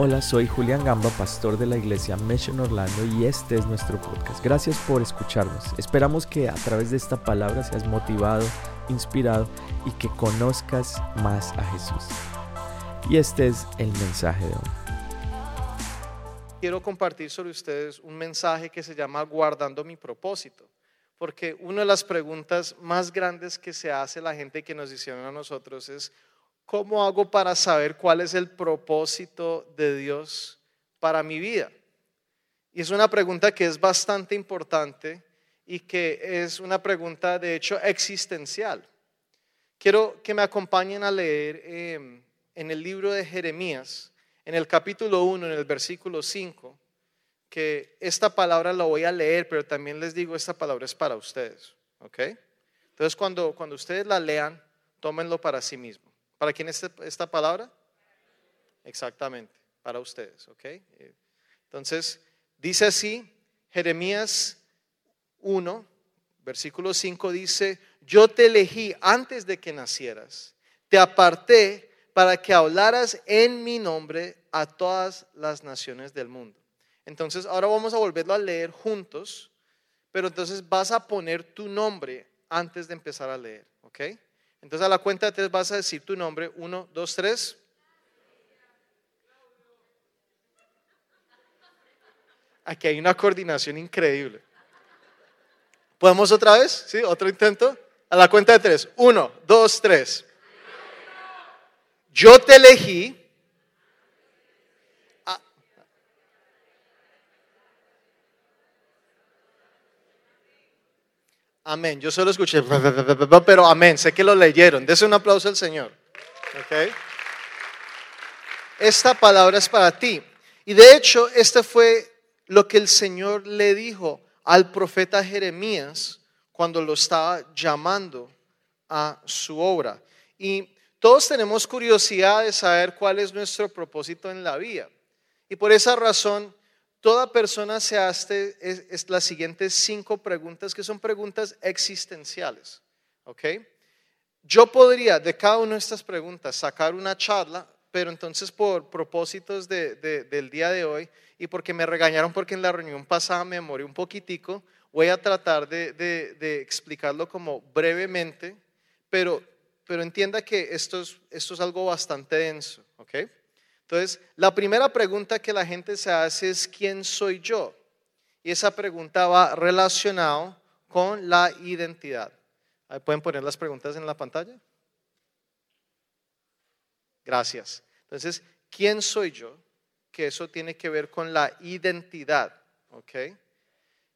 Hola, soy Julián Gamba, pastor de la iglesia Mission Orlando y este es nuestro podcast. Gracias por escucharnos. Esperamos que a través de esta palabra seas motivado, inspirado y que conozcas más a Jesús. Y este es el mensaje de hoy. Quiero compartir sobre ustedes un mensaje que se llama Guardando mi propósito, porque una de las preguntas más grandes que se hace la gente que nos hicieron a nosotros es, ¿cómo hago para saber cuál es el propósito de Dios para mi vida? Y es una pregunta que es bastante importante y que es una pregunta de hecho existencial. Quiero que me acompañen a leer em, en el libro de Jeremías, en el capítulo 1, en el versículo 5, que esta palabra la voy a leer, pero también les digo, esta palabra es para ustedes. ¿Ok? Entonces cuando, cuando ustedes la lean, tómenlo para sí mismos. ¿Para quién es esta palabra? Exactamente, para ustedes, ¿ok? Entonces, dice así, Jeremías 1, versículo 5 dice, yo te elegí antes de que nacieras, te aparté para que hablaras en mi nombre a todas las naciones del mundo. Entonces, ahora vamos a volverlo a leer juntos, pero entonces vas a poner tu nombre antes de empezar a leer, ¿ok? Entonces a la cuenta de tres vas a decir tu nombre. Uno, dos, tres. Aquí hay una coordinación increíble. ¿Podemos otra vez? ¿Sí? ¿Otro intento? A la cuenta de tres. Uno, dos, tres. Yo te elegí Amén. Yo solo escuché, pero amén. Sé que lo leyeron. Dese un aplauso al Señor. Esta palabra es para ti. Y de hecho, este fue lo que el Señor le dijo al profeta Jeremías cuando lo estaba llamando a su obra. Y todos tenemos curiosidad de saber cuál es nuestro propósito en la vida. Y por esa razón Toda persona se hace es, las siguientes cinco preguntas que son preguntas existenciales. ¿Ok? Yo podría de cada una de estas preguntas sacar una charla, pero entonces por propósitos del día de hoy y porque me regañaron porque en la reunión pasada me morí un poquitico, voy a tratar de, explicarlo como brevemente, pero, entienda que esto es, esto es algo bastante denso. ¿ok? Entonces, la primera pregunta que la gente se hace es, ¿quién soy yo? Y esa pregunta va relacionado con la identidad. ¿Pueden poner las preguntas en la pantalla? Gracias. Entonces, ¿quién soy yo? Que eso tiene que ver con la identidad. ¿Ok?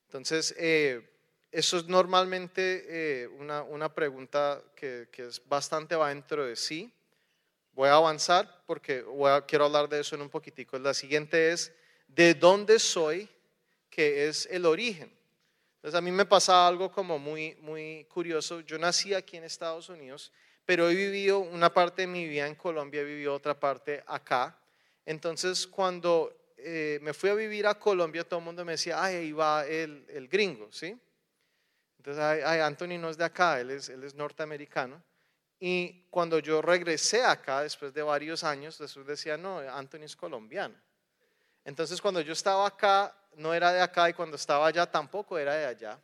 Entonces, eh, eso es normalmente eh, una, pregunta que, que, es bastante va dentro de sí. Voy a avanzar porque quiero hablar de eso en un poquitico. La siguiente es, ¿de dónde soy? Que es el origen. Entonces a mí me pasa algo como muy, muy curioso. Yo nací aquí en Estados Unidos, pero he vivido una parte de mi vida en Colombia, he vivido otra parte acá. Entonces cuando eh, me fui a vivir a Colombia, todo el mundo me decía, ay, ahí va el, el gringo, ¿sí? Entonces, ay, Anthony no es de acá, él es, él es norteamericano. Y cuando yo regresé acá, después de varios años, Jesús decía, no, Anthony es colombiano. Entonces cuando yo estaba acá, no era de acá y cuando estaba allá tampoco era de allá.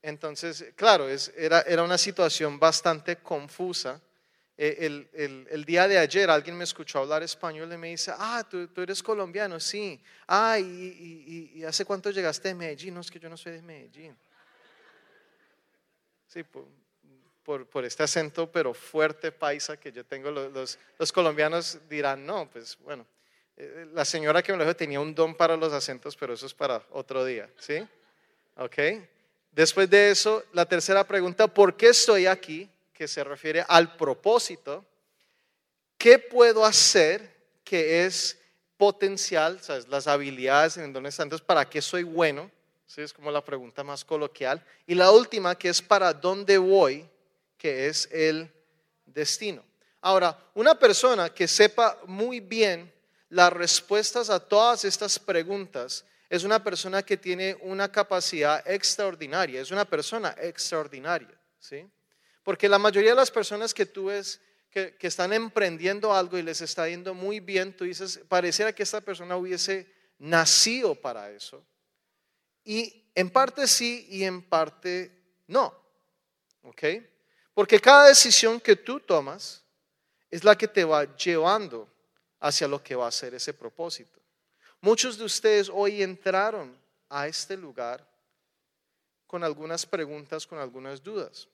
Entonces, claro, es, era, era una situación bastante confusa. Eh, el, el, el, día de ayer alguien me escuchó hablar español y me dice, ah, tú, tú eres colombiano, sí. Ah, y, y, y, hace cuánto llegaste de Medellín? No, es que yo no soy de Medellín. Sí, pues, por, este acento, pero fuerte paisa que yo tengo, los, los, colombianos dirán, no, pues bueno, eh, la señora que me lo dijo tenía un don para los acentos, pero eso es para otro día, ¿sí? ¿Ok? Después de eso, la tercera pregunta, ¿por qué estoy aquí? Que se refiere al propósito. ¿Qué puedo hacer que es potencial, ¿sabes? las habilidades en donde están, entonces, ¿para qué soy bueno? ¿Sí? Es como la pregunta más coloquial. Y la última, que es para dónde voy, que es el destino. Ahora, una persona que sepa muy bien las respuestas a todas estas preguntas es una persona que tiene una capacidad extraordinaria, es una persona extraordinaria, ¿sí? Porque la mayoría de las personas que tú ves que, que están emprendiendo algo y les está yendo muy bien, tú dices, pareciera que esta persona hubiese nacido para eso. Y en parte sí y en parte no. ¿Ok? Porque cada decisión que tú tomas es la que te va llevando hacia lo que va a ser ese propósito. Muchos de ustedes hoy entraron a este lugar con algunas preguntas, con algunas dudas.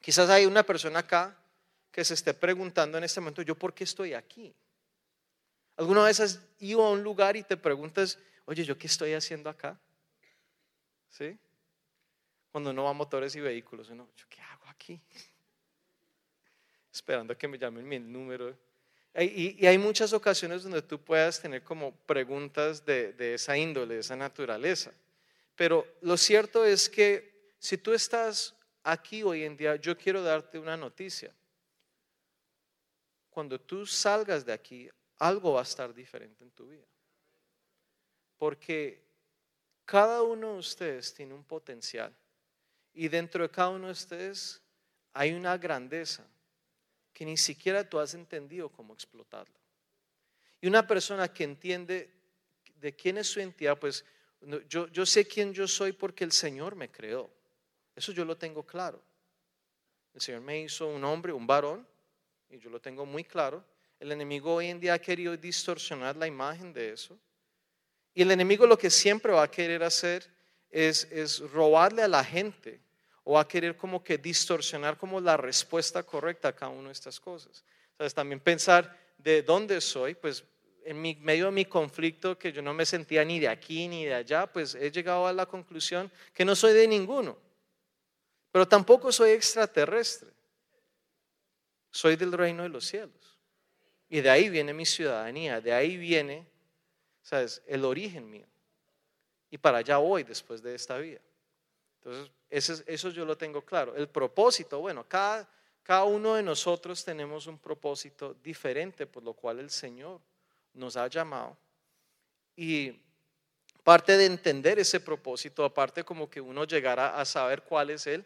Quizás hay una persona acá que se esté preguntando en este momento, ¿yo por qué estoy aquí? ¿Alguna vez has ido a un lugar y te preguntas, oye, ¿yo qué estoy haciendo acá? ¿Sí? Cuando uno va a motores y vehículos, uno, ¿yo qué hago aquí? Esperando a que me llamen mi número. Y, hay muchas ocasiones donde tú puedas tener como preguntas de, de esa índole, de esa naturaleza. Pero lo cierto es que si tú estás aquí hoy en día, yo quiero darte una noticia. Cuando tú salgas de aquí, algo va a estar diferente en tu vida. Porque cada uno de ustedes tiene un potencial y dentro de cada uno de ustedes hay una grandeza que ni siquiera tú has entendido cómo explotarlo. Y una persona que entiende de quién es su entidad, pues yo, yo sé quién yo soy porque el Señor me creó. Eso yo lo tengo claro. El Señor me hizo un hombre, un varón, y yo lo tengo muy claro. El enemigo hoy en día ha querido distorsionar la imagen de eso. Y el enemigo lo que siempre va a querer hacer es, es robarle a la gente o a querer como que distorsionar como la respuesta correcta a cada una de estas cosas. Entonces también pensar de dónde soy, pues en mi, medio de mi conflicto que yo no me sentía ni de aquí ni de allá, pues he llegado a la conclusión que no soy de ninguno, pero tampoco soy extraterrestre, soy del reino de los cielos. Y de ahí viene mi ciudadanía, de ahí viene ¿sabes? El origen mío. Y para allá voy después de esta vida. Entonces, eso, yo lo tengo claro. El propósito, bueno, cada, cada uno de nosotros tenemos un propósito diferente por lo cual el Señor nos ha llamado. Y parte de entender ese propósito, aparte como que uno llegara a saber cuál es él,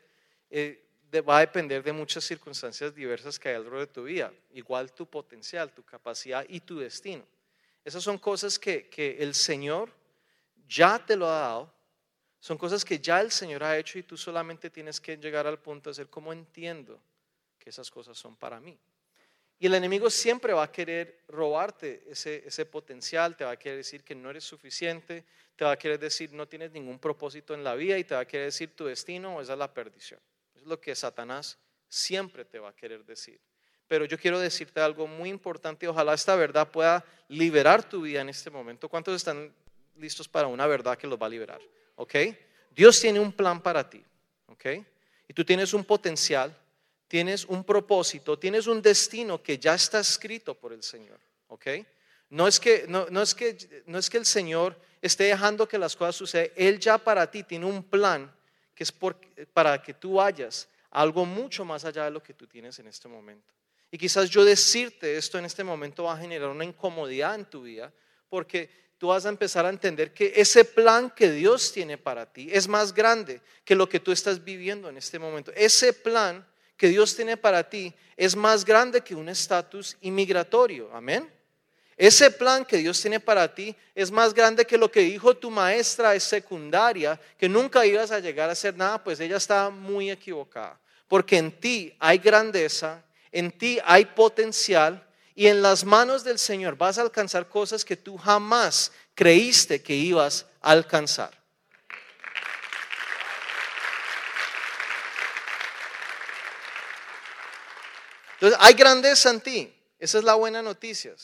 eh, va a depender de muchas circunstancias diversas que hay alrededor de tu vida. Igual tu potencial, tu capacidad y tu destino. Esas son cosas que, el Señor ya te lo ha dado. Son cosas que ya el Señor ha hecho y tú solamente tienes que llegar al punto de ser como entiendo que esas cosas son para mí. Y el enemigo siempre va a querer robarte ese, ese, potencial, te va a querer decir que no eres suficiente, te va a querer decir no tienes ningún propósito en la vida y te va a querer decir tu destino es la perdición. Es lo que Satanás siempre te va a querer decir pero yo quiero decirte algo muy importante y ojalá esta verdad pueda liberar tu vida en este momento. ¿Cuántos están listos para una verdad que los va a liberar? ¿Ok? Dios tiene un plan para ti. ¿Ok? Y tú tienes un potencial, tienes un propósito, tienes un destino que ya está escrito por el Señor. ¿Ok? No es que, no, no es que, no es que el Señor esté dejando que las cosas sucedan. Él ya para ti tiene un plan que es para que tú vayas a algo mucho más allá de lo que tú tienes en este momento. Y quizás yo decirte esto en este momento va a generar una incomodidad en tu vida, porque tú vas a empezar a entender que ese plan que Dios tiene para ti es más grande que lo que tú estás viviendo en este momento. Ese plan que Dios tiene para ti es más grande que un estatus inmigratorio. Amén. Ese plan que Dios tiene para ti es más grande que lo que dijo tu maestra de secundaria, que nunca ibas a llegar a hacer nada, pues ella estaba muy equivocada. Porque en ti hay grandeza, en ti hay potencial y en las manos del Señor vas a alcanzar cosas que tú jamás creíste que ibas a alcanzar. Entonces, hay grandeza en ti. Esa es la buena noticia.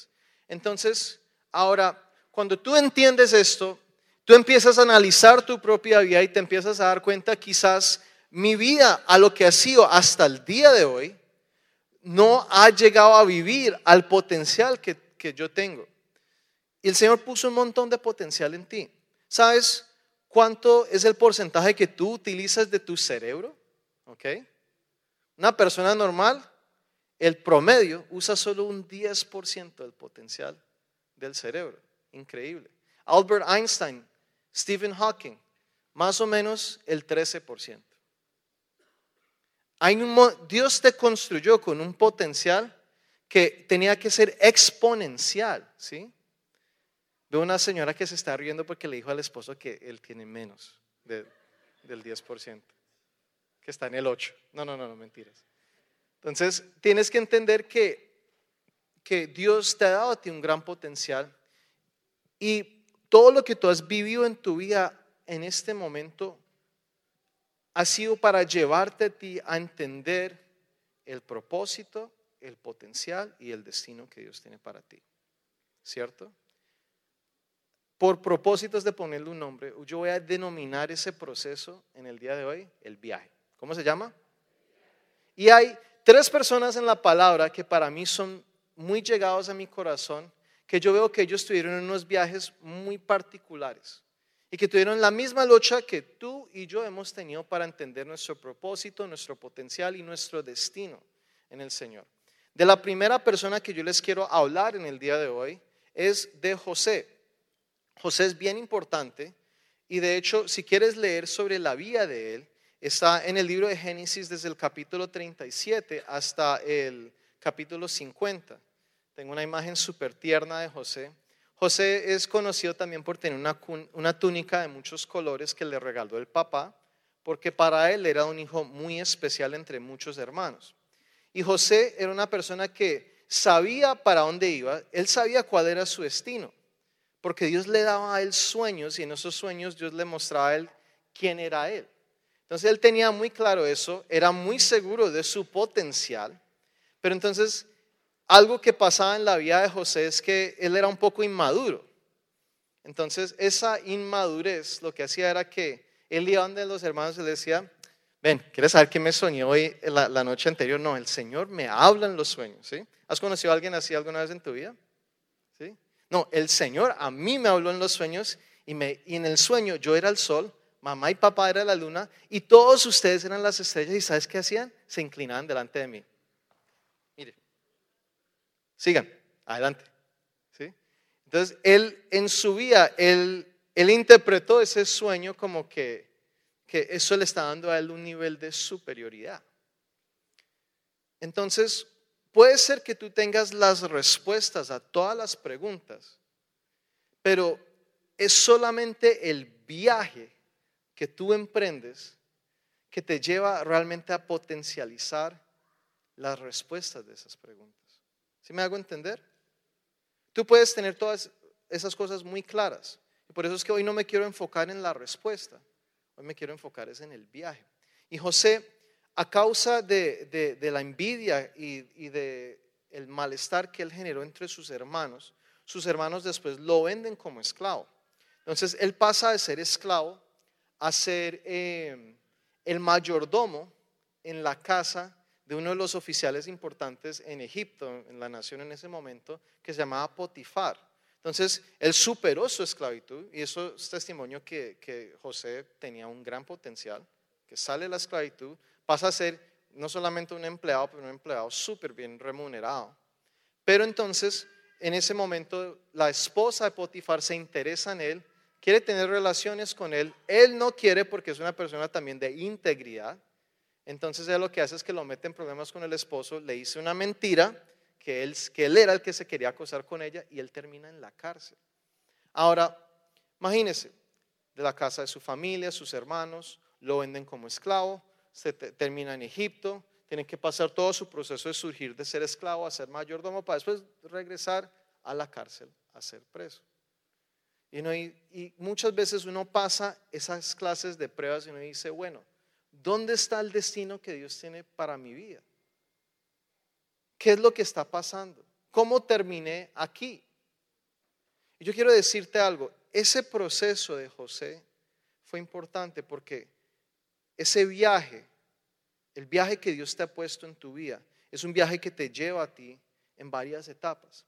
Entonces, ahora, cuando tú entiendes esto, tú empiezas a analizar tu propia vida y te empiezas a dar cuenta quizás mi vida a lo que ha sido hasta el día de hoy no ha llegado a vivir al potencial que, yo tengo. Y el Señor puso un montón de potencial en ti. ¿Sabes cuánto es el porcentaje que tú utilizas de tu cerebro? ¿Ok? Una persona normal, el promedio, usa solo un 10% del potencial del cerebro. Increíble. Albert Einstein, Stephen Hawking, más o menos el 13%. Hay un, Dios te construyó con un potencial que tenía que ser exponencial, ¿sí? Veo una señora que se está riendo porque le dijo al esposo que él tiene menos del 10%, que está en el 8%. No, no, no, no, mentiras. Entonces, tienes que entender que, que Dios te ha dado a ti un gran potencial y todo lo que tú has vivido en tu vida en este momento ha sido para llevarte a ti a entender el propósito, el potencial y el destino que Dios tiene para ti. ¿Cierto? Por propósitos de ponerle un nombre, yo voy a denominar ese proceso en el día de hoy el viaje. ¿Cómo se llama? Y hay tres personas en la palabra que para mí son muy llegados a mi corazón, que yo veo que ellos tuvieron unos viajes muy particulares y que tuvieron la misma lucha que tú y yo hemos tenido para entender nuestro propósito, nuestro potencial y nuestro destino en el Señor. De la primera persona que yo les quiero hablar en el día de hoy es de José. José es bien importante y de hecho si quieres leer sobre la vida de él, está en el libro de Génesis desde el capítulo 37 hasta el capítulo 50. Tengo una imagen súper tierna de José. José es conocido también por tener una, túnica de muchos colores que le regaló el papá, porque para él era un hijo muy especial entre muchos hermanos. Y José era una persona que sabía para dónde iba, él sabía cuál era su destino, porque Dios le daba a él sueños y en esos sueños Dios le mostraba a él quién era él. Entonces él tenía muy claro eso, era muy seguro de su potencial, pero entonces algo que pasaba en la vida de José es que él era un poco inmaduro. Entonces, esa inmadurez lo que hacía era que él iba donde los hermanos y le decía, ven, ¿quieres saber qué me soñó hoy la, noche anterior? No, el Señor me habla en los sueños, ¿sí? ¿Has conocido a alguien así alguna vez en tu vida? ¿Sí? No, el Señor a mí me habló en los sueños y, me, y en el sueño yo era el sol, mamá y papá era la luna y todos ustedes eran las estrellas y ¿sabes qué hacían? Se inclinaban delante de mí. Sigan, adelante. ¿Sí? Entonces, él en su vida, él, él interpretó ese sueño como que, que eso le está dando a él un nivel de superioridad. Entonces, puede ser que tú tengas las respuestas a todas las preguntas, pero es solamente el viaje que tú emprendes que te lleva realmente a potencializar las respuestas de esas preguntas. ¿Sí me hago entender? Tú puedes tener todas esas cosas muy claras. Y por eso es que hoy no me quiero enfocar en la respuesta. Hoy me quiero enfocar es en el viaje. Y José, a causa de, la envidia y, y de el malestar que él generó entre sus hermanos, sus hermanos después lo venden como esclavo. Entonces él pasa de ser esclavo a ser eh, el mayordomo en la casa de uno de los oficiales importantes en Egipto, en la nación en ese momento, que se llamaba Potifar. Entonces, él superó su esclavitud y eso es testimonio que, que José tenía un gran potencial, que sale de la esclavitud, pasa a ser no solamente un empleado, pero un empleado súper bien remunerado. Pero entonces, en ese momento, la esposa de Potifar se interesa en él, quiere tener relaciones con él. Él no quiere porque es una persona también de integridad. Entonces él lo que hace es que lo mete en problemas con el esposo, le dice una mentira, que él, era el que se quería acosar con ella y él termina en la cárcel. Ahora, imagínese, de la casa de su familia, sus hermanos, lo venden como esclavo, se termina en Egipto, tiene que pasar todo su proceso de surgir de ser esclavo a ser mayordomo para después regresar a la cárcel a ser preso. Y, y muchas veces uno pasa esas clases de pruebas y uno dice, bueno, ¿Dónde está el destino que Dios tiene para mi vida? ¿Qué es lo que está pasando? ¿Cómo terminé aquí? Y yo quiero decirte algo, ese proceso de José fue importante porque ese viaje, el viaje que Dios te ha puesto en tu vida, es un viaje que te lleva a ti en varias etapas.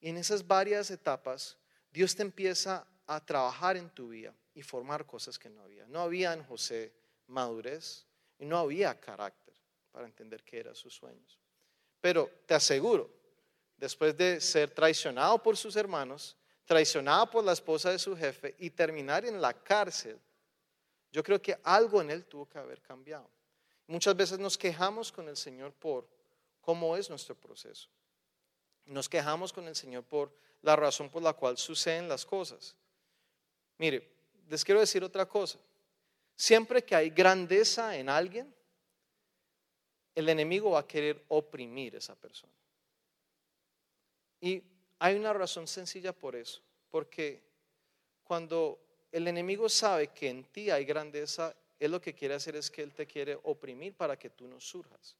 Y en esas varias etapas, Dios te empieza a trabajar en tu vida y formar cosas que no había. No había en José madurez y no había carácter para entender qué eran sus sueños. Pero te aseguro, después de ser traicionado por sus hermanos, traicionado por la esposa de su jefe y terminar en la cárcel, yo creo que algo en él tuvo que haber cambiado. Muchas veces nos quejamos con el Señor por cómo es nuestro proceso. Nos quejamos con el Señor por la razón por la cual suceden las cosas. Mire, les quiero decir otra cosa. Siempre que hay grandeza en alguien, el enemigo va a querer oprimir esa persona. Y hay una razón sencilla por eso, porque cuando el enemigo sabe que en ti hay grandeza, él lo que quiere hacer es que él te quiere oprimir para que tú no surjas.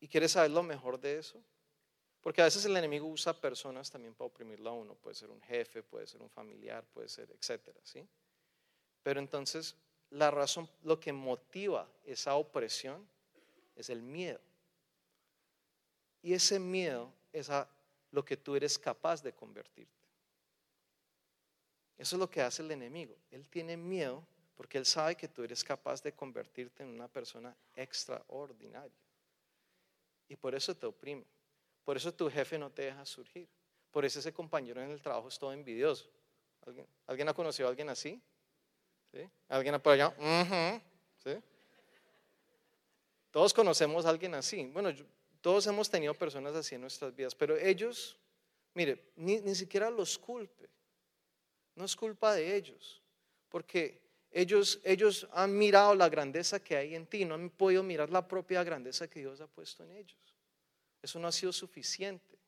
¿Y quieres saber lo mejor de eso? Porque a veces el enemigo usa personas también para oprimirlo a uno. Puede ser un jefe, puede ser un familiar, puede ser, etcétera, ¿sí? Pero entonces, la razón, lo que motiva esa opresión es el miedo. Y ese miedo es a lo que tú eres capaz de convertirte. Eso es lo que hace el enemigo. Él tiene miedo porque él sabe que tú eres capaz de convertirte en una persona extraordinaria. Y por eso te oprime. Por eso tu jefe no te deja surgir. Por eso ese compañero en el trabajo es todo envidioso. ¿Alguien, ha conocido a alguien así? ¿Alguien por allá? ¿Sí? Todos conocemos a alguien así. Bueno, todos hemos tenido personas así en nuestras vidas, pero ellos, mire, ni, ni siquiera los culpe. No es culpa de ellos, porque ellos, ellos han mirado la grandeza que hay en ti, no han podido mirar la propia grandeza que Dios ha puesto en ellos. Eso no ha sido suficiente.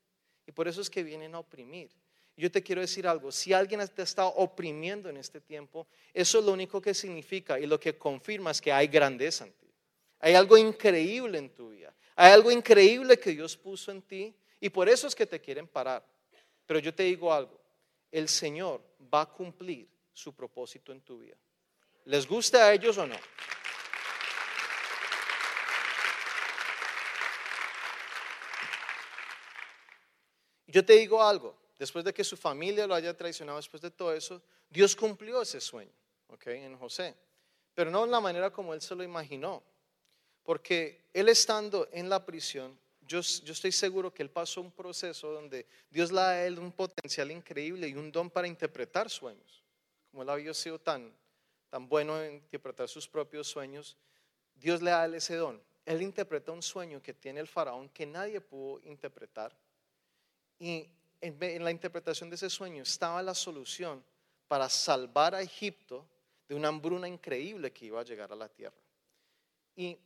Y por eso es que vienen a oprimir. Yo te quiero decir algo, si alguien te está oprimiendo en este tiempo, eso es lo único que significa y lo que confirma es que hay grandeza en ti. Hay algo increíble en tu vida. Hay algo increíble que Dios puso en ti y por eso es que te quieren parar. Pero yo te digo algo, el Señor va a cumplir su propósito en tu vida. ¿Les gusta a ellos o no? Yo te digo algo, después de que su familia lo haya traicionado, después de todo eso, Dios cumplió ese sueño, ¿ok? En José. Pero no en la manera como él se lo imaginó. Porque él estando en la prisión, yo, yo, estoy seguro que él pasó un proceso donde Dios le da a él un potencial increíble y un don para interpretar sueños. Como él había sido tan, tan bueno en interpretar sus propios sueños, Dios le da a él ese don. Él interpreta un sueño que tiene el faraón que nadie pudo interpretar y en, la interpretación de ese sueño estaba la solución para salvar a Egipto de una hambruna increíble que iba a llegar a la tierra. Y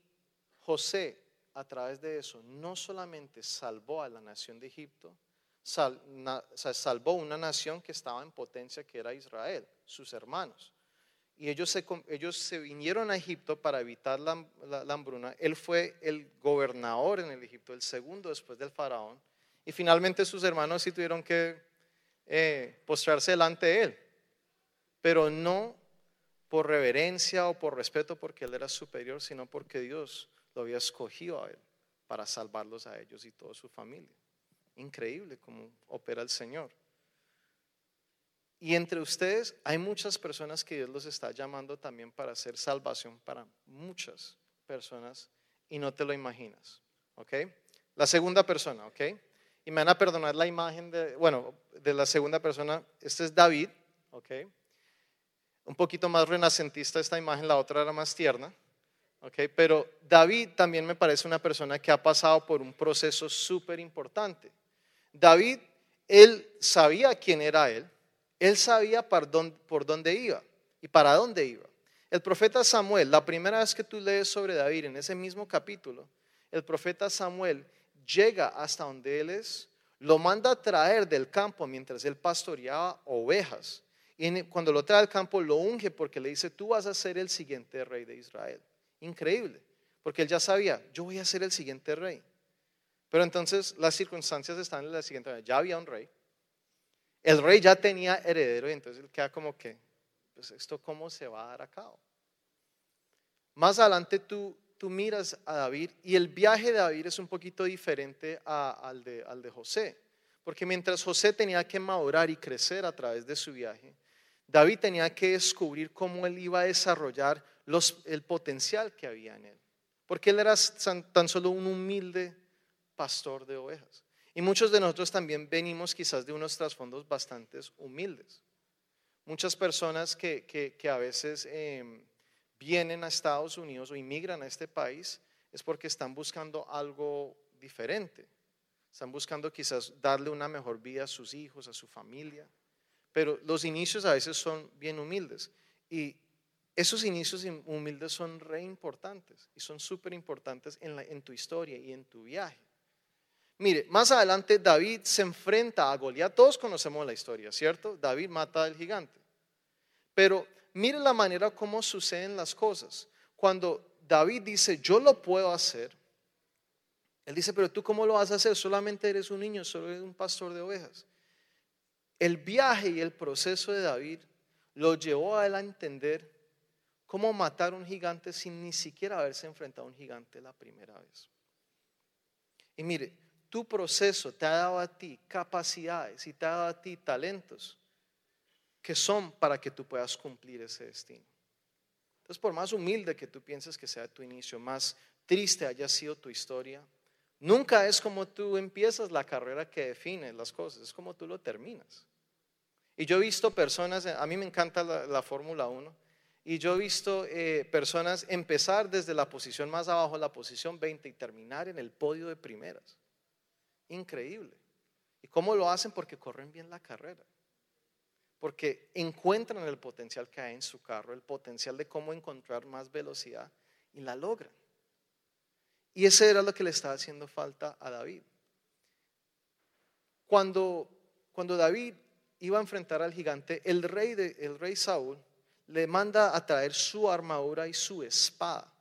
José, a través de eso, no solamente salvó a la nación de Egipto, salvó una nación que estaba en potencia, que era Israel, sus hermanos. Y ellos se, ellos se vinieron a Egipto para evitar la, la hambruna. Él fue el gobernador en el Egipto, el segundo después del faraón. Y finalmente sus hermanos sí tuvieron que eh, postrarse delante de él, pero no por reverencia o por respeto porque él era superior, sino porque Dios lo había escogido a él para salvarlos a ellos y toda su familia. Increíble cómo opera el Señor. Y entre ustedes hay muchas personas que Dios los está llamando también para hacer salvación para muchas personas y no te lo imaginas. ¿Ok? La segunda persona, ¿ok? Y me van a perdonar la imagen de, bueno, de la segunda persona. Este es David, ¿ok? Un poquito más renacentista esta imagen, la otra era más tierna, ¿ok? Pero David también me parece una persona que ha pasado por un proceso súper importante. David, él sabía quién era él, él sabía por dónde, por dónde iba y para dónde iba. El profeta Samuel, la primera vez que tú lees sobre David en ese mismo capítulo, el profeta Samuel llega hasta donde él es, lo manda a traer del campo mientras él pastoreaba ovejas. Y cuando lo trae al campo lo unge porque le dice, tú vas a ser el siguiente rey de Israel. Increíble, porque él ya sabía, yo voy a ser el siguiente rey. Pero entonces las circunstancias están en la siguiente manera. Ya había un rey. El rey ya tenía heredero y entonces él queda como que, pues esto cómo se va a dar a cabo. Más adelante tú tú miras a David y el viaje de David es un poquito diferente al, de, al de José. Porque mientras José tenía que madurar y crecer a través de su viaje, David tenía que descubrir cómo él iba a desarrollar los, el potencial que había en él. Porque él era tan solo un humilde pastor de ovejas. Y muchos de nosotros también venimos quizás de unos trasfondos bastante humildes. Muchas personas que, que, a veces... Em, vienen a Estados Unidos o inmigran a este país es porque están buscando algo diferente. Están buscando quizás darle una mejor vida a sus hijos, a su familia. Pero los inicios a veces son bien humildes. Y esos inicios humildes son re importantes y son súper importantes en, en tu historia y en tu viaje. Mire, más adelante David se enfrenta a Goliat. Todos conocemos la historia, ¿cierto? David mata al gigante. Pero mire la manera como suceden las cosas. Cuando David dice, yo lo puedo hacer, él dice, pero tú cómo lo vas a hacer? Solamente eres un niño, solo eres un pastor de ovejas. El viaje y el proceso de David lo llevó a él a entender cómo matar a un gigante sin ni siquiera haberse enfrentado a un gigante la primera vez. Y mire, tu proceso te ha dado a ti capacidades y te ha dado a ti talentos que son para que tú puedas cumplir ese destino. Entonces, por más humilde que tú pienses que sea tu inicio, más triste haya sido tu historia, Nunca es como tú empiezas la carrera que define las cosas, es como tú lo terminas. Y yo he visto personas, a mí me encanta la, Fórmula 1, y yo he visto eh, personas empezar desde la posición más abajo, la posición 20, y terminar en el podio de primeras. Increíble. ¿Y cómo lo hacen? Porque corren bien la carrera. Porque encuentran el potencial que hay en su carro, el potencial de cómo encontrar más velocidad y la logran. Y ese era lo que le estaba haciendo falta a David. Cuando, cuando David iba a enfrentar al gigante, el rey, el rey Saúl le manda a traer su armadura y su espada.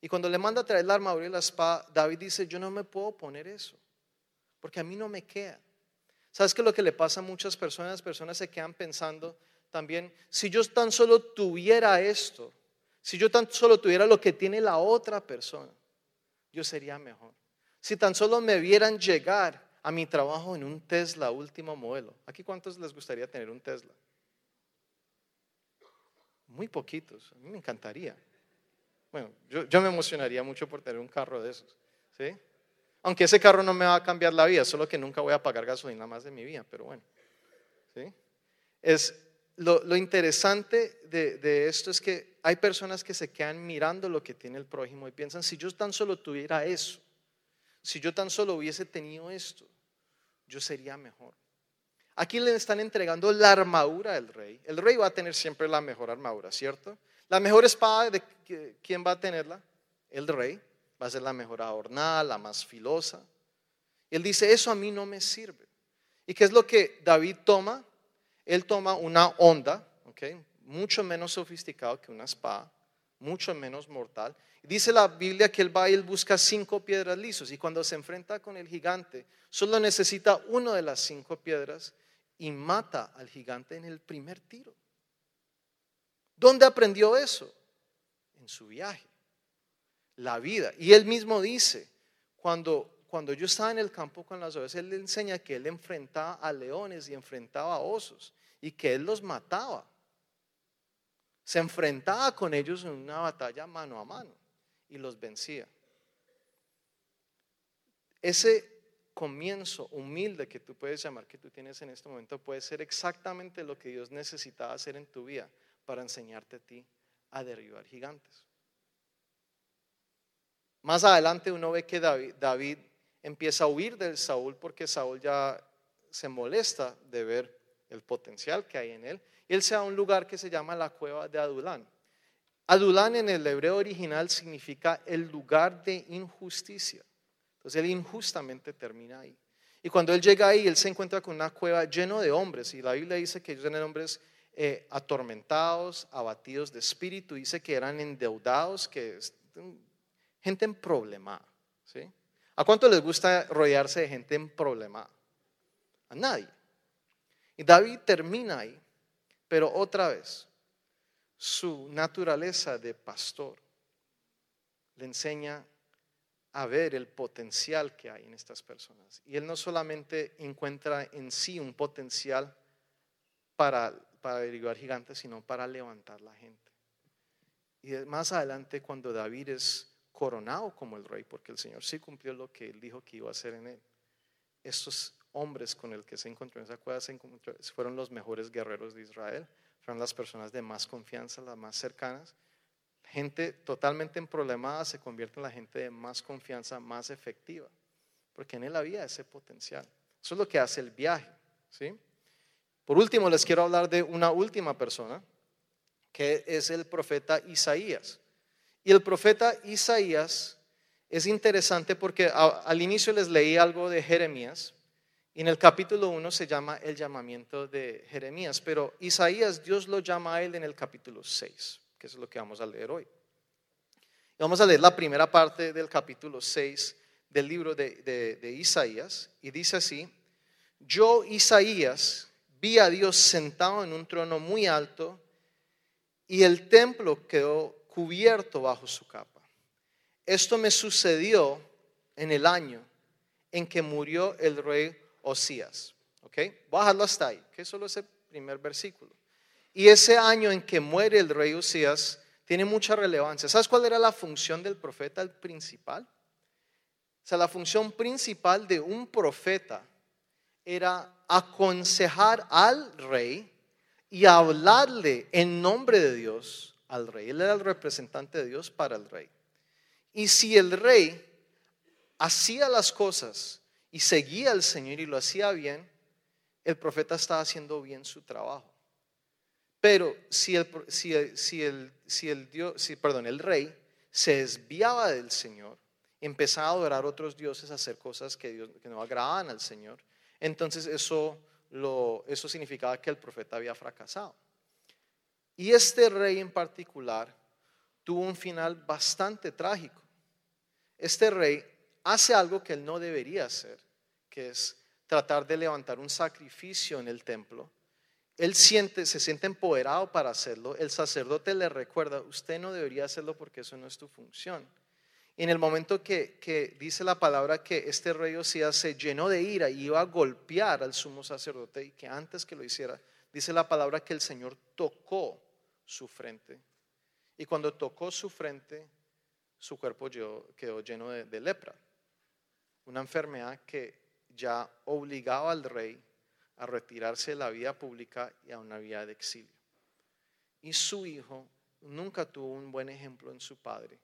Y cuando le manda a traer la armadura y la espada, David dice, yo no me puedo poner eso, porque a mí no me queda. ¿Sabes qué lo que le pasa a muchas personas? Personas se quedan pensando también, si yo tan solo tuviera esto, si yo tan solo tuviera lo que tiene la otra persona, yo sería mejor. Si tan solo me vieran llegar a mi trabajo en un Tesla último modelo. ¿Aquí cuántos les gustaría tener un Tesla? Muy poquitos. A mí me encantaría. Bueno, yo, me emocionaría mucho por tener un carro de esos. ¿sí? Aunque ese carro no me va a cambiar la vida, solo que nunca voy a pagar gasolina más de mi vida, pero bueno. ¿sí? Es, lo, interesante de, esto es que hay personas que se quedan mirando lo que tiene el prójimo y piensan, si yo tan solo tuviera eso, si yo tan solo hubiese tenido esto, yo sería mejor. Aquí le están entregando la armadura del rey. El rey va a tener siempre la mejor armadura, ¿cierto? La mejor espada, ¿de quién va a tenerla? El rey. Va a ser la mejor adornada, la más filosa. Él dice, eso a mí no me sirve. ¿Y qué es lo que David toma? él toma una onda, mucho menos sofisticado que una espada, mucho menos mortal. Dice la Biblia que él va y él busca cinco piedras lisos y cuando se enfrenta con el gigante, solo necesita una de las cinco piedras y mata al gigante en el primer tiro. ¿Dónde aprendió eso? En su viaje, la vida. Y él mismo dice, cuando cuando yo estaba en el campo con las ovejas, él le enseña que él enfrentaba a leones y enfrentaba a osos y que él los mataba. Se enfrentaba con ellos en una batalla mano a mano y los vencía. Ese comienzo humilde que tú puedes llamar que tú tienes en este momento puede ser exactamente lo que Dios necesitaba hacer en tu vida para enseñarte a ti a derribar gigantes. Más adelante uno ve que David, empieza a huir del Saúl porque Saúl ya se molesta de ver el potencial que hay en él. Y él se va a un lugar que se llama la cueva de Adulán. Adulán en el hebreo original significa el lugar de injusticia. Entonces él injustamente termina ahí. Y cuando él llega ahí, él se encuentra con una cueva lleno de hombres. Y la Biblia dice que ellos eran hombres eh, atormentados, abatidos de espíritu. Dice que eran endeudados, que gente en problema. ¿sí? ¿A cuánto les gusta rodearse de gente en problema? A nadie. Y David termina ahí, pero otra vez, su naturaleza de pastor le enseña a ver el potencial que hay en estas personas. Y él no solamente encuentra en sí un potencial para, para derivar gigantes, sino para levantar la gente. Y más adelante, cuando David es coronado como el rey, porque el Señor sí cumplió lo que él dijo que iba a hacer en él. Estos hombres con el que se encontró en esa cueva fueron los mejores guerreros de Israel, fueron las personas de más confianza, las más cercanas, gente totalmente emproblemada se convierte en la gente de más confianza, más efectiva, porque en él había ese potencial. Eso es lo que hace el viaje. ¿sí? Por último, les quiero hablar de una última persona, que es el profeta Isaías. Y el profeta Isaías es interesante porque al inicio les leí algo de Jeremías, y en el capítulo 1 se llama el llamamiento de Jeremías, pero Isaías Dios lo llama a él en el capítulo 6, que es lo que vamos a leer hoy. vamos a leer la primera parte del capítulo 6 del libro de, de Isaías y dice así, yo Isaías vi a Dios sentado en un trono muy alto y el templo quedó cubierto bajo su capa. Esto me sucedió en el año en que murió el rey Osías. ¿Ok? Dejarlo hasta ahí, que es solo ese primer versículo. Y ese año en que muere el rey Osías tiene mucha relevancia. ¿Sabes cuál era la función del profeta, el principal? O sea, la función principal de un profeta era aconsejar al rey y hablarle en nombre de Dios al rey. Él era el representante de Dios para el rey. Y si el rey hacía las cosas y seguía al Señor y lo hacía bien, el profeta estaba haciendo bien su trabajo. Pero si el, si el, si el, Dios, si, perdón, el rey se desviaba del Señor, empezaba a adorar a otros dioses, a hacer cosas que, Dios, que no agradaban al Señor, entonces eso, lo, eso significaba que el profeta había fracasado. Y este rey en particular tuvo un final bastante trágico. Este rey hace algo que él no debería hacer, que es tratar de levantar un sacrificio en el templo. Él siente, se siente empoderado para hacerlo. El sacerdote le recuerda, usted no debería hacerlo porque eso no es tu función. Y en el momento que, dice la palabra que este rey Osías se llenó de ira y iba a golpear al sumo sacerdote y que antes que lo hiciera, dice la palabra que el Señor tocó su frente. Y cuando tocó su frente, su cuerpo quedó lleno de, lepra, una enfermedad que ya obligaba al rey a retirarse de la vida pública y a una vida de exilio. Y su hijo nunca tuvo un buen ejemplo en su padre.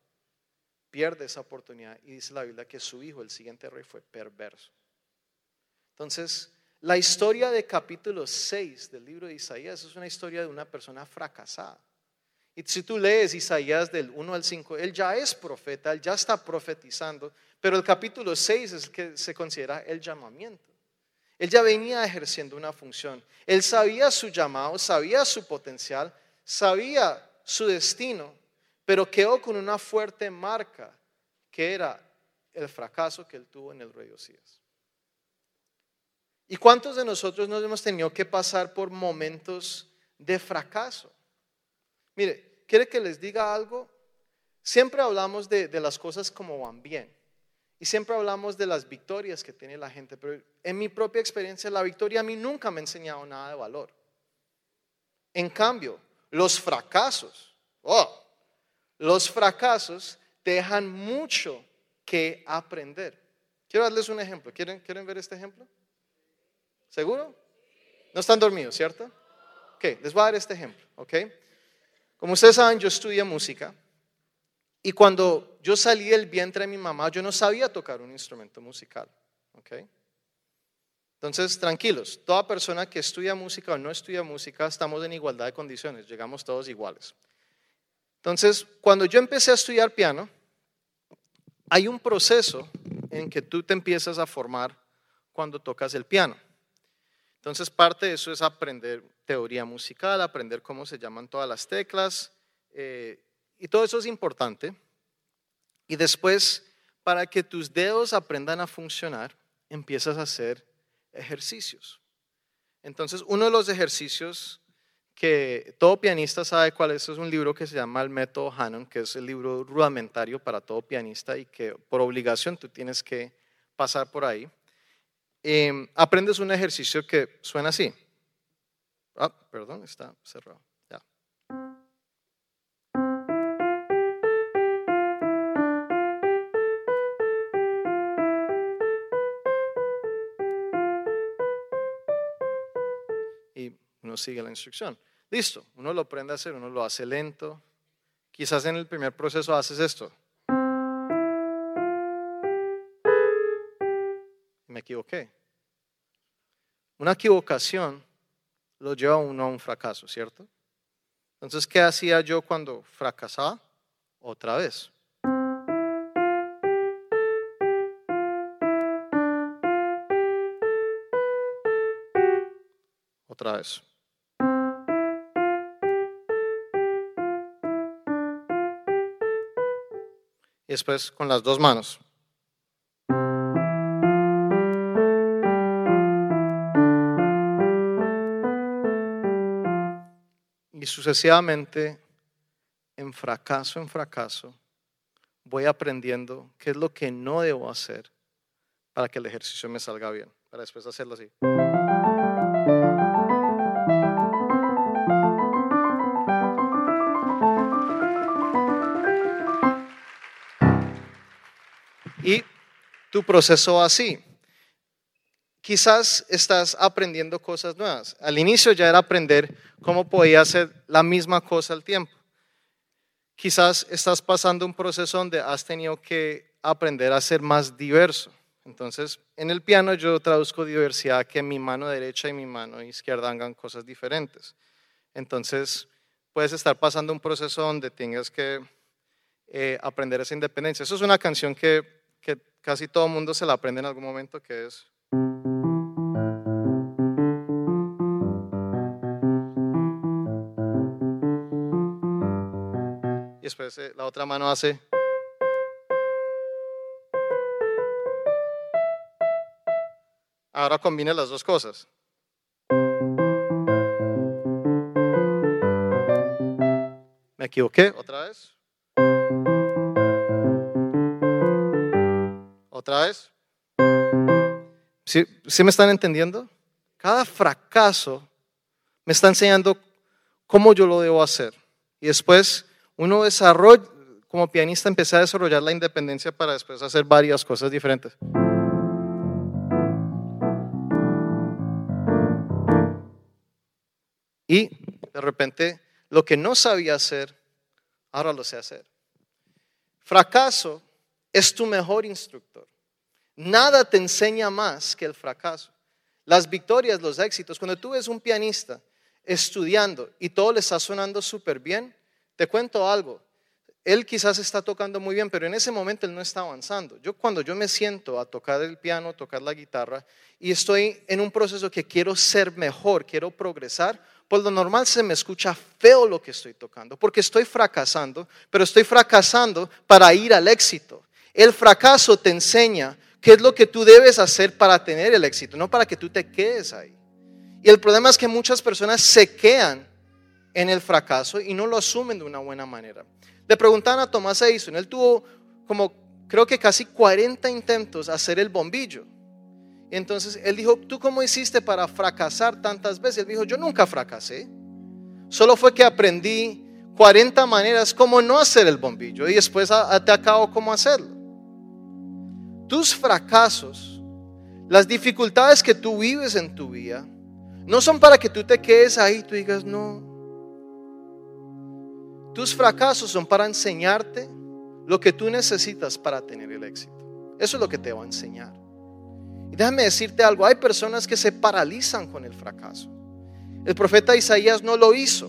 Pierde esa oportunidad y dice la Biblia que su hijo, el siguiente rey, fue perverso. Entonces, la historia de capítulo 6 del libro de Isaías es una historia de una persona fracasada. Y si tú lees Isaías del 1 al 5, él ya es profeta, él ya está profetizando, pero el capítulo 6 es el que se considera el llamamiento. Él ya venía ejerciendo una función. Él sabía su llamado, sabía su potencial, sabía su destino, pero quedó con una fuerte marca que era el fracaso que él tuvo en el rey Osías. ¿Y cuántos de nosotros nos hemos tenido que pasar por momentos de fracaso? Mire, ¿quiere que les diga algo? Siempre hablamos de, las cosas como van bien. Y siempre hablamos de las victorias que tiene la gente, pero en mi propia experiencia la victoria a mí nunca me ha enseñado nada de valor. En cambio, los fracasos, oh, los fracasos dejan mucho que aprender. Quiero darles un ejemplo. ¿Quieren, ¿Quieren ver este ejemplo? ¿Seguro? No están dormidos, ¿cierto? Ok, les voy a dar este ejemplo, ¿ok? Como ustedes saben, yo estudié música y cuando yo salí del vientre de mi mamá, yo no sabía tocar un instrumento musical. Entonces, tranquilos, toda persona que estudia música o no estudia música, estamos en igualdad de condiciones, llegamos todos iguales. Entonces, cuando yo empecé a estudiar piano, hay un proceso en que tú te empiezas a formar cuando tocas el piano. Entonces, parte de eso es aprender teoría musical, aprender cómo se llaman todas las teclas, eh, y todo eso es importante. Y después, para que tus dedos aprendan a funcionar, empiezas a hacer ejercicios. Entonces, uno de los ejercicios que todo pianista sabe cuál es, es un libro que se llama El Método Hanon, que es el libro rudimentario para todo pianista y que por obligación tú tienes que pasar por ahí. Em, aprendes un ejercicio que suena así. Ah, perdón, está cerrado. Ya. Y uno sigue la instrucción. Listo, uno lo aprende a hacer, uno lo hace lento, Quizás en el primer proceso haces esto. Me equivoqué. Una equivocación lo lleva a uno a un fracaso, ¿cierto? Entonces, ¿qué hacía yo cuando fracasaba? Otra vez. Otra vez. Y después con las dos manos. Sucesivamente, en fracaso en fracaso, voy aprendiendo qué es lo que no debo hacer para que el ejercicio me salga bien, para después hacerlo así. Y tu proceso va así. Quizás estás aprendiendo cosas nuevas. Al inicio ya era aprender cómo podía hacer la misma cosa al tiempo. Quizás estás pasando un proceso donde has tenido que aprender a ser más diverso. Entonces, en el piano yo traduzco diversidad que mi mano derecha y mi mano izquierda hagan cosas diferentes. Entonces, puedes estar pasando un proceso donde tengas que eh, aprender esa independencia. Eso es una canción que que casi todo mundo se la aprende en algún momento, que es... después eh, la otra mano hace... Ahora combina las dos cosas. Me equivoqué otra vez. Otra vez. ¿Sí, me están entendiendo? Cada fracaso me está enseñando cómo yo lo debo hacer. Y después uno desarrolla, como pianista empecé a desarrollar la independencia para después hacer varias cosas diferentes. Y de repente lo que no sabía hacer, ahora lo sé hacer. Fracaso es tu mejor instructor. Nada te enseña más que el fracaso. Las victorias, los éxitos, cuando tú ves un pianista estudiando y todo le está sonando súper bien, te cuento algo. Él quizás está tocando muy bien, pero en ese momento él no está avanzando. Yo cuando yo me siento a tocar el piano, tocar la guitarra, y estoy en un proceso que quiero ser mejor, quiero progresar, por lo normal se me escucha feo lo que estoy tocando, porque estoy fracasando, pero estoy fracasando para ir al éxito. El fracaso te enseña qué es lo que tú debes hacer para tener el éxito, no para que tú te quedes ahí. Y el problema es que muchas personas se quedan en el fracaso y no lo asumen de una buena manera. Le preguntaban a Tomás Edison, él tuvo como creo que casi 40 intentos hacer el bombillo. Entonces él dijo, ¿tú cómo hiciste para fracasar tantas veces? Él dijo, yo nunca fracasé. Solo fue que aprendí 40 maneras cómo no hacer el bombillo y después te acabo cómo hacerlo. Tus fracasos, las dificultades que tú vives en tu vida, no son para que tú te quedes ahí y tú digas, no. Tus fracasos son para enseñarte lo que tú necesitas para tener el éxito. Eso es lo que te va a enseñar. Y déjame decirte algo, hay personas que se paralizan con el fracaso. El profeta Isaías no lo hizo.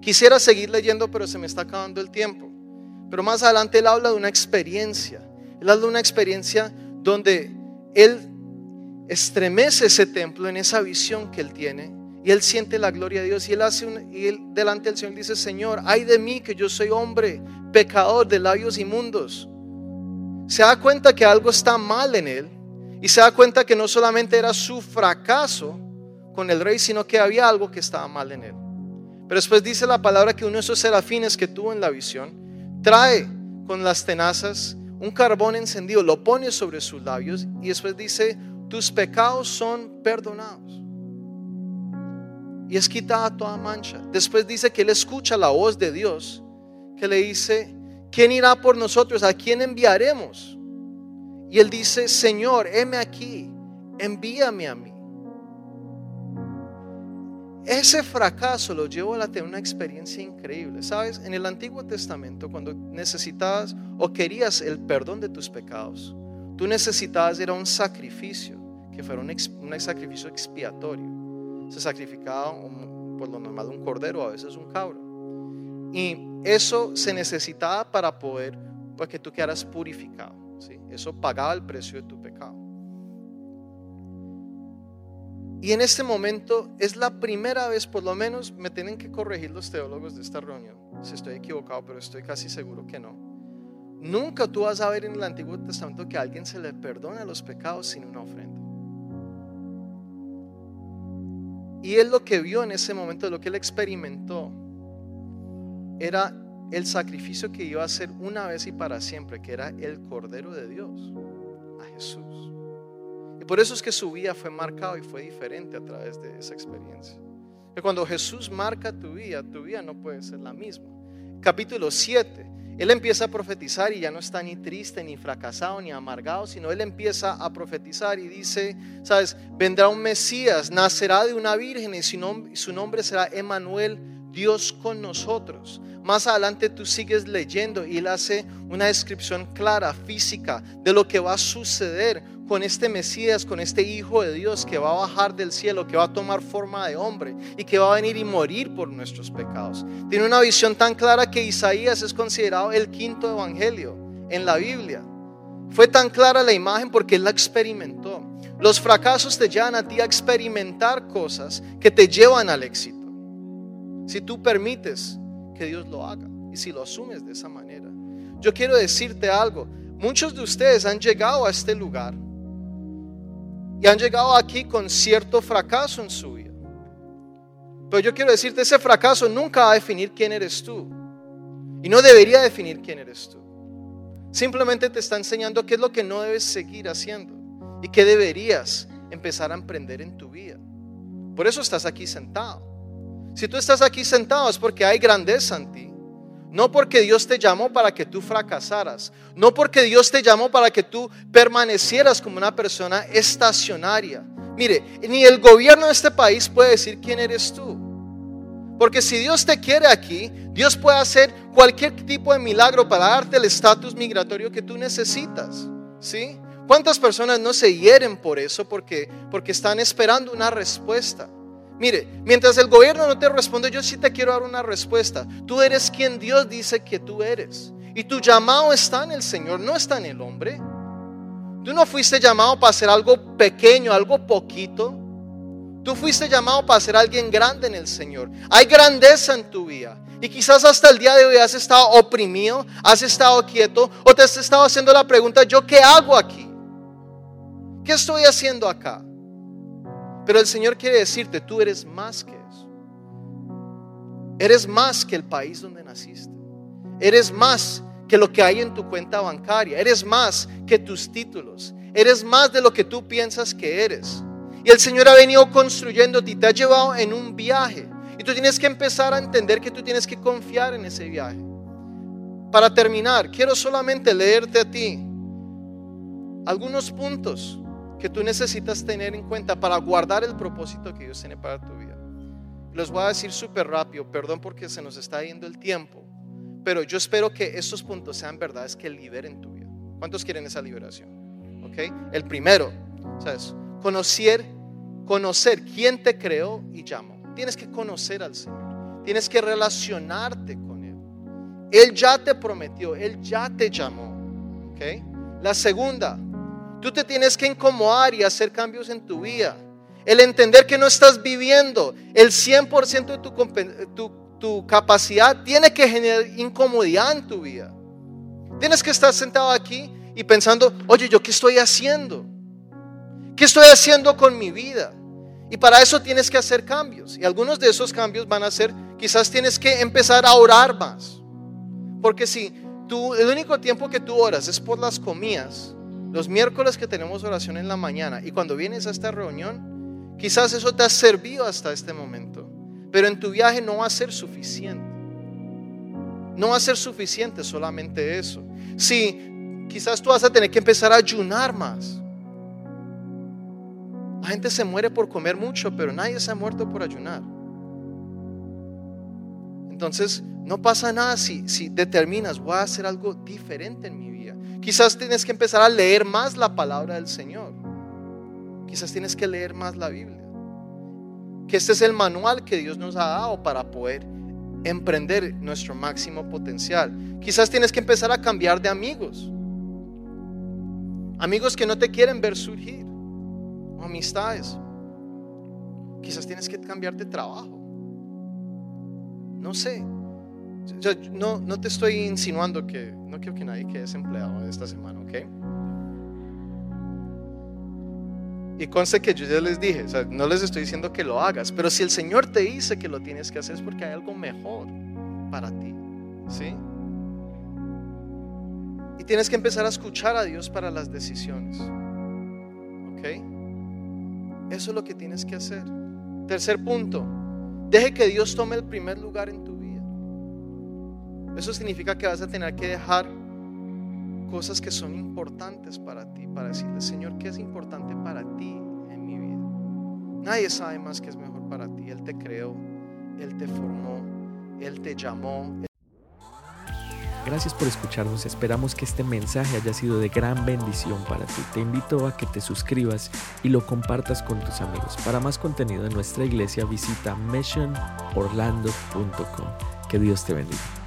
Quisiera seguir leyendo, pero se me está acabando el tiempo. Pero más adelante él habla de una experiencia él habla de una experiencia donde él estremece ese templo en esa visión que él tiene y él siente la gloria de Dios y él hace un, y delante del Señor dice, Señor, ay de mí que yo soy hombre, pecador de labios inmundos. Se da cuenta que algo está mal en él y se da cuenta que no solamente era su fracaso con el rey, sino que había algo que estaba mal en él. Pero después dice la palabra que uno de esos serafines que tuvo en la visión trae con las tenazas un carbón encendido, lo pone sobre sus labios y después dice, tus pecados son perdonados. Y es quitada toda mancha. Después dice que él escucha la voz de Dios que le dice, ¿quién irá por nosotros? ¿A quién enviaremos? Y él dice, Señor, heme aquí, envíame a mí. ese fracaso lo llevó a tener una experiencia increíble. ¿Sabes? En el Antiguo Testamento, cuando necesitabas o querías el perdón de tus pecados, tú necesitabas era un sacrificio, que fuera un, un sacrificio expiatorio. Se sacrificaba por lo normal un cordero, a veces un cabro. Y eso se necesitaba para poder, para que tú quedaras purificado. ¿sí? Eso pagaba el precio de tu pecado. Y en este momento es la primera vez, por lo menos me tienen que corregir los teólogos de esta reunión, si estoy equivocado, pero estoy casi seguro que no. Nunca tú vas a ver en el Antiguo Testamento que a alguien se le perdona los pecados sin una ofrenda. Y él lo que vio en ese momento, lo que él experimentó, era el sacrificio que iba a hacer una vez y para siempre, que era el Cordero de Dios, a Jesús. Y por eso es que su vida fue marcada y fue diferente a través de esa experiencia. Cuando Jesús marca tu vida, tu vida no puede ser la misma. Capítulo 7, él empieza a profetizar y ya no está ni triste, ni fracasado, ni amargado, sino él empieza a profetizar y dice, sabes, vendrá un Mesías, nacerá de una virgen y su nombre, será Emanuel, Dios con nosotros. Más adelante tú sigues leyendo y él hace una descripción clara, física, de lo que va a suceder con este Mesías, con este Hijo de Dios que va a bajar del cielo, que va a tomar forma de hombre y que va a venir y morir por nuestros pecados. Tiene una visión tan clara que Isaías es considerado el quinto evangelio en la Biblia. Fue tan clara la imagen porque él la experimentó. Los fracasos te llevan a ti a experimentar cosas que te llevan al éxito. Si tú permites que Dios lo haga y si lo asumes de esa manera. Yo quiero decirte algo. Muchos de ustedes han llegado a este lugar y han llegado aquí con cierto fracaso en su vida. Pero yo quiero decirte, ese fracaso nunca va a definir quién eres tú. Y no debería definir quién eres tú. Simplemente te está enseñando qué es lo que no debes seguir haciendo y qué deberías empezar a emprender en tu vida. Por eso estás aquí sentado. Si tú estás aquí sentado es porque hay grandeza en ti. No porque Dios te llamó para que tú fracasaras. No porque Dios te llamó para que tú permanecieras como una persona estacionaria. Mire, ni el gobierno de este país puede decir quién eres tú. Porque si Dios te quiere aquí, Dios puede hacer cualquier tipo de milagro para darte el estatus migratorio que tú necesitas. ¿Sí? ¿Cuántas personas no se hieren por eso porque, porque están esperando una respuesta? Mire, mientras el gobierno no te responde, yo sí te quiero dar una respuesta. Tú eres quien Dios dice que tú eres. Y tu llamado está en el Señor, no está en el hombre. Tú no fuiste llamado para hacer algo pequeño, algo poquito. Tú fuiste llamado para ser alguien grande en el Señor. Hay grandeza en tu vida. Y quizás hasta el día de hoy has estado oprimido, has estado quieto o te has estado haciendo la pregunta, ¿yo qué hago aquí? ¿Qué estoy haciendo acá? Pero el Señor quiere decirte, tú eres más que eso. Eres más que el país donde naciste. Eres más que lo que hay en tu cuenta bancaria. Eres más que tus títulos. Eres más de lo que tú piensas que eres. Y el Señor ha venido construyéndote y te ha llevado en un viaje. Y tú tienes que empezar a entender que tú tienes que confiar en ese viaje. Para terminar, quiero solamente leerte a ti algunos puntos que tú necesitas tener en cuenta para guardar el propósito que Dios tiene para tu vida. Los voy a decir súper rápido, perdón porque se nos está yendo el tiempo, pero yo espero que estos puntos sean verdades que liberen tu vida. ¿Cuántos quieren esa liberación? ¿Ok? El primero, ¿sabes? Conocer, conocer quién te creó y llamó. Tienes que conocer al Señor. Tienes que relacionarte con Él. Él ya te prometió, Él ya te llamó. ¿Ok? La segunda, Tú te tienes que incomodar y hacer cambios en tu vida. El entender que no estás viviendo el 100% de tu, tu, capacidad tiene que generar incomodidad en tu vida. Tienes que estar sentado aquí y pensando, oye, ¿yo qué estoy haciendo? ¿Qué estoy haciendo con mi vida? Y para eso tienes que hacer cambios. Y algunos de esos cambios van a ser, quizás tienes que empezar a orar más. Porque si tú, el único tiempo que tú oras es por las comidas, los miércoles que tenemos oración en la mañana y cuando vienes a esta reunión, quizás eso te ha servido hasta este momento, pero en tu viaje no va a ser suficiente. No va a ser suficiente solamente eso. Sí, quizás tú vas a tener que empezar a ayunar más. La gente se muere por comer mucho, pero nadie se ha muerto por ayunar. Entonces, no pasa nada si, si determinas, voy a hacer algo diferente en mi vida. Quizás tienes que empezar a leer más la palabra del Señor. Quizás tienes que leer más la Biblia. Que este es el manual que Dios nos ha dado para poder emprender nuestro máximo potencial. Quizás tienes que empezar a cambiar de amigos. Amigos que no te quieren ver surgir. O amistades. Quizás tienes que cambiar de trabajo. No sé. No, no te estoy insinuando que no quiero que nadie quede desempleado esta semana, ¿ok? Y conste que yo ya les dije, no les estoy diciendo que lo hagas, pero si el Señor te dice que lo tienes que hacer es porque hay algo mejor para ti, ¿sí? Y tienes que empezar a escuchar a Dios para las decisiones, ¿ok? Eso es lo que tienes que hacer. Tercer punto, deje que Dios tome el primer lugar en tu vida. Eso significa que vas a tener que dejar cosas que son importantes para ti, para decirle, Señor, ¿qué es importante para ti en mi vida? Nadie sabe más que es mejor para ti. Él te creó, Él te formó, Él te llamó. Gracias por escucharnos. Esperamos que este mensaje haya sido de gran bendición para ti. Te invito a que te suscribas y lo compartas con tus amigos. Para más contenido de nuestra iglesia visita missionorlando.com. Que Dios te bendiga.